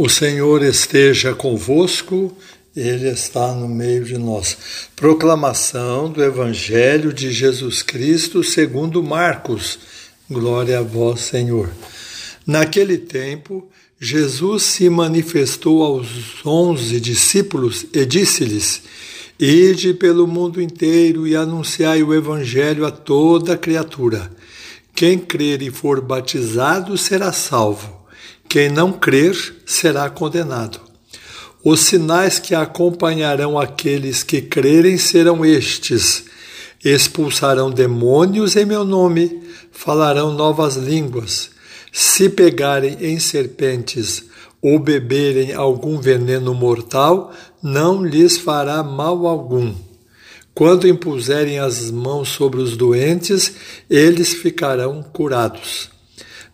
O Senhor esteja convosco, Ele está no meio de nós. Proclamação do Evangelho de Jesus Cristo segundo Marcos. Glória a vós, Senhor. Naquele tempo, Jesus se manifestou aos onze discípulos e disse-lhes: Ide pelo mundo inteiro e anunciai o Evangelho a toda criatura. Quem crer e for batizado será salvo quem não crer será condenado. Os sinais que acompanharão aqueles que crerem serão estes: expulsarão demônios em meu nome, falarão novas línguas. Se pegarem em serpentes ou beberem algum veneno mortal, não lhes fará mal algum. Quando impuserem as mãos sobre os doentes, eles ficarão curados.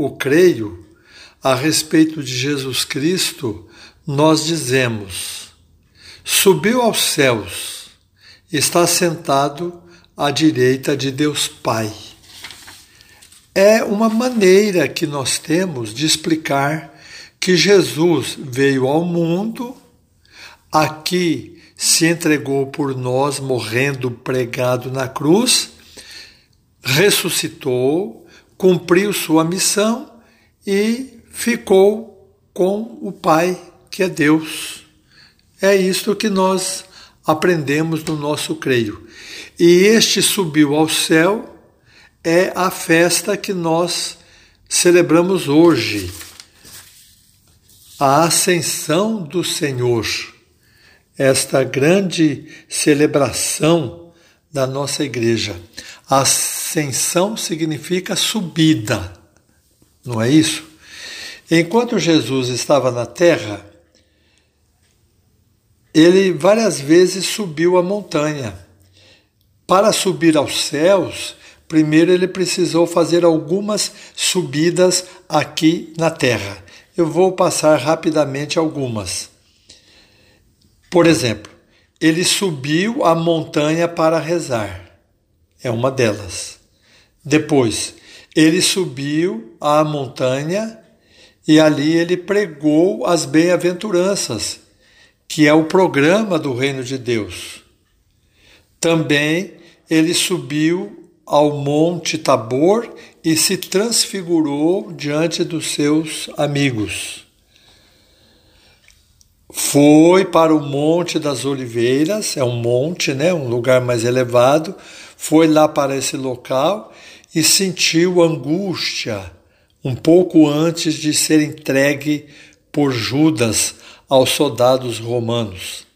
o creio, a respeito de Jesus Cristo, nós dizemos: subiu aos céus, está sentado à direita de Deus Pai. É uma maneira que nós temos de explicar que Jesus veio ao mundo, aqui se entregou por nós, morrendo pregado na cruz, ressuscitou, cumpriu sua missão e ficou com o Pai, que é Deus. É isto que nós aprendemos no nosso creio. E este subiu ao céu é a festa que nós celebramos hoje. A ascensão do Senhor. Esta grande celebração da nossa igreja. Ascensão significa subida, não é isso? Enquanto Jesus estava na terra, ele várias vezes subiu a montanha. Para subir aos céus, primeiro ele precisou fazer algumas subidas aqui na terra. Eu vou passar rapidamente algumas. Por exemplo, ele subiu a montanha para rezar é uma delas. Depois, ele subiu à montanha e ali ele pregou as bem-aventuranças, que é o programa do reino de Deus. Também ele subiu ao monte Tabor e se transfigurou diante dos seus amigos. Foi para o Monte das Oliveiras, é um monte, né, um lugar mais elevado, foi lá para esse local e sentiu angústia um pouco antes de ser entregue por Judas aos soldados romanos.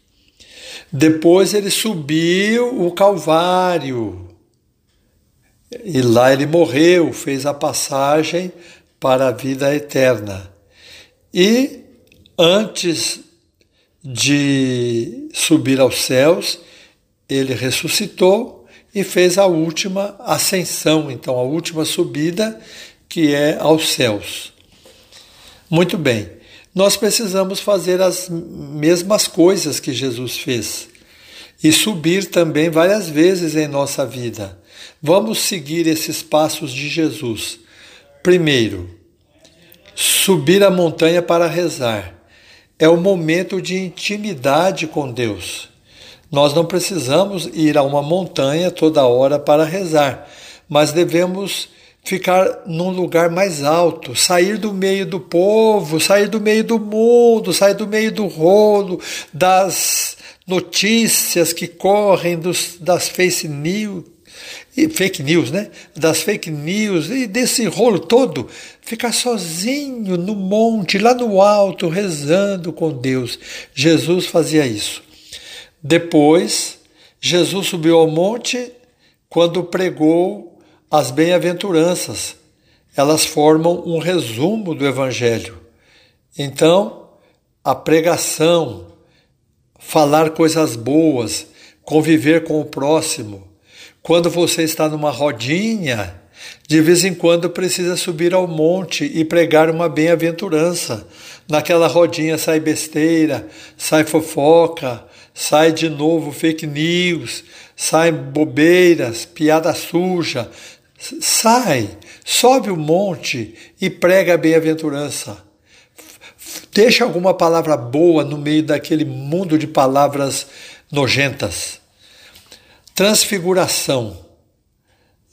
Depois ele subiu o Calvário e lá ele morreu, fez a passagem para a vida eterna. E antes de subir aos céus, ele ressuscitou e fez a última ascensão, então a última subida, que é aos céus. Muito bem, nós precisamos fazer as mesmas coisas que Jesus fez e subir também várias vezes em nossa vida. Vamos seguir esses passos de Jesus. Primeiro, subir a montanha para rezar. É o momento de intimidade com Deus. Nós não precisamos ir a uma montanha toda hora para rezar, mas devemos ficar num lugar mais alto, sair do meio do povo, sair do meio do mundo, sair do meio do rolo, das notícias que correm dos, das fake news, fake news, né? Das fake news e desse rolo todo, ficar sozinho no monte, lá no alto, rezando com Deus. Jesus fazia isso. Depois, Jesus subiu ao monte quando pregou as bem-aventuranças. Elas formam um resumo do Evangelho. Então, a pregação, falar coisas boas, conviver com o próximo. Quando você está numa rodinha, de vez em quando precisa subir ao monte e pregar uma bem-aventurança. Naquela rodinha sai besteira, sai fofoca, sai de novo fake news, sai bobeiras, piada suja. Sai, sobe o monte e prega a bem-aventurança. Deixa alguma palavra boa no meio daquele mundo de palavras nojentas. Transfiguração.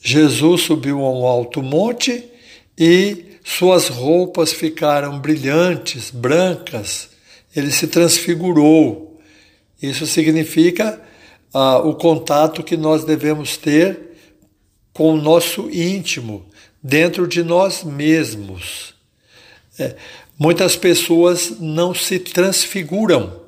Jesus subiu a um alto monte e suas roupas ficaram brilhantes, brancas. Ele se transfigurou. Isso significa ah, o contato que nós devemos ter com o nosso íntimo, dentro de nós mesmos. É, muitas pessoas não se transfiguram,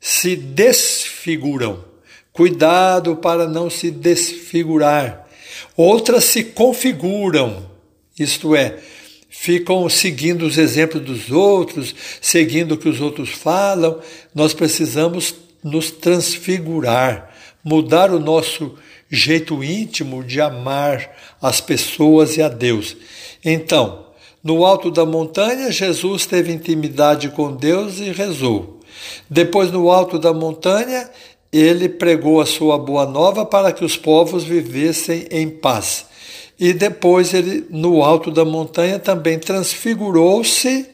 se desfiguram. Cuidado para não se desfigurar. Outras se configuram, isto é, ficam seguindo os exemplos dos outros, seguindo o que os outros falam. Nós precisamos nos transfigurar, mudar o nosso jeito íntimo de amar as pessoas e a Deus. Então, no alto da montanha, Jesus teve intimidade com Deus e rezou. Depois, no alto da montanha, ele pregou a sua boa nova para que os povos vivessem em paz. E depois ele, no alto da montanha, também transfigurou-se.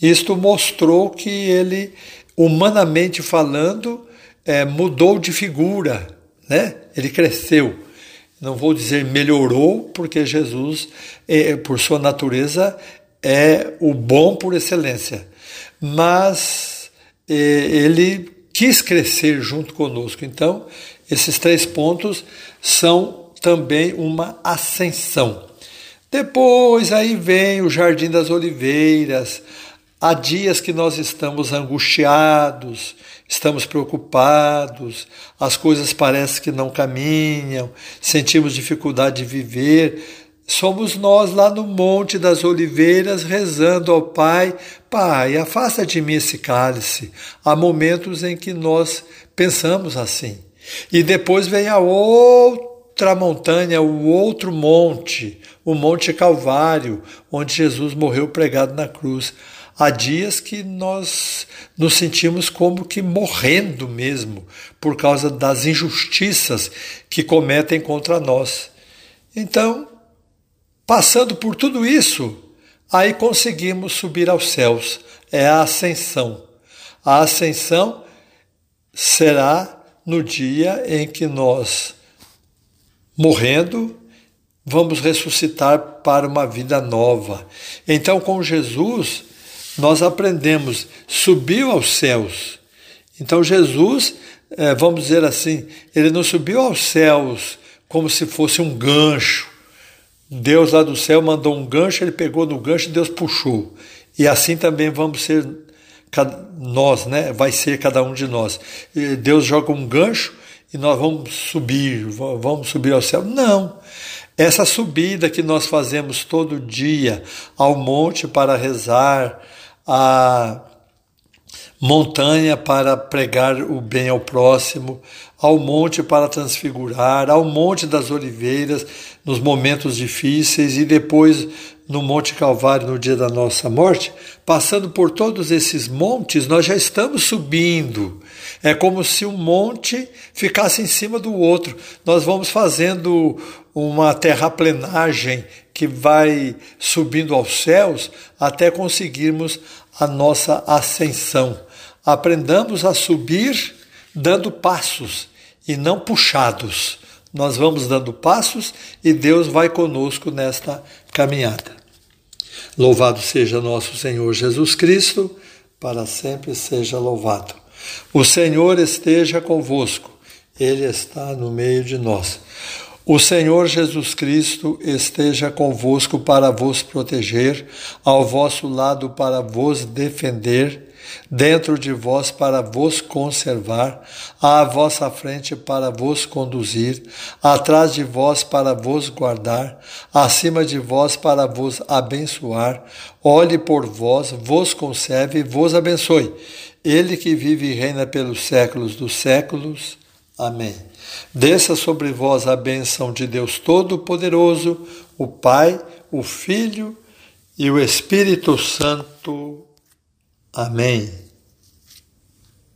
Isto mostrou que ele, humanamente falando, é, mudou de figura, né? Ele cresceu. Não vou dizer melhorou, porque Jesus, é, por sua natureza, é o bom por excelência. Mas é, ele quis crescer junto conosco. Então, esses três pontos são também uma ascensão. Depois aí vem o Jardim das Oliveiras. Há dias que nós estamos angustiados, estamos preocupados, as coisas parecem que não caminham, sentimos dificuldade de viver. Somos nós lá no Monte das Oliveiras rezando ao Pai: Pai, afasta de mim esse cálice. Há momentos em que nós pensamos assim. E depois vem a outra montanha, o outro monte, o Monte Calvário, onde Jesus morreu pregado na cruz. Há dias que nós nos sentimos como que morrendo mesmo, por causa das injustiças que cometem contra nós. Então, Passando por tudo isso, aí conseguimos subir aos céus. É a ascensão. A ascensão será no dia em que nós, morrendo, vamos ressuscitar para uma vida nova. Então, com Jesus, nós aprendemos, subiu aos céus. Então, Jesus, eh, vamos dizer assim, ele não subiu aos céus como se fosse um gancho Deus lá do céu mandou um gancho, ele pegou no gancho e Deus puxou. E assim também vamos ser nós, né? Vai ser cada um de nós. Deus joga um gancho e nós vamos subir, vamos subir ao céu. Não. Essa subida que nós fazemos todo dia ao monte para rezar, a montanha para pregar o bem ao próximo, ao monte para transfigurar, ao monte das oliveiras nos momentos difíceis e depois no Monte Calvário no dia da nossa morte, passando por todos esses montes, nós já estamos subindo. É como se um monte ficasse em cima do outro. Nós vamos fazendo uma terraplenagem que vai subindo aos céus até conseguirmos a nossa ascensão aprendamos a subir dando passos e não puxados. Nós vamos dando passos e Deus vai conosco nesta caminhada. Louvado seja nosso Senhor Jesus Cristo, para sempre seja louvado. O Senhor esteja convosco, Ele está no meio de nós. O Senhor Jesus Cristo esteja convosco para vos proteger, ao vosso lado para vos defender, dentro de vós para vos conservar, à vossa frente para vos conduzir, atrás de vós para vos guardar, acima de vós para vos abençoar, olhe por vós, vos conserve e vos abençoe. Ele que vive e reina pelos séculos dos séculos. Amém. Desça sobre vós a bênção de Deus Todo-Poderoso, o Pai, o Filho e o Espírito Santo. Amém.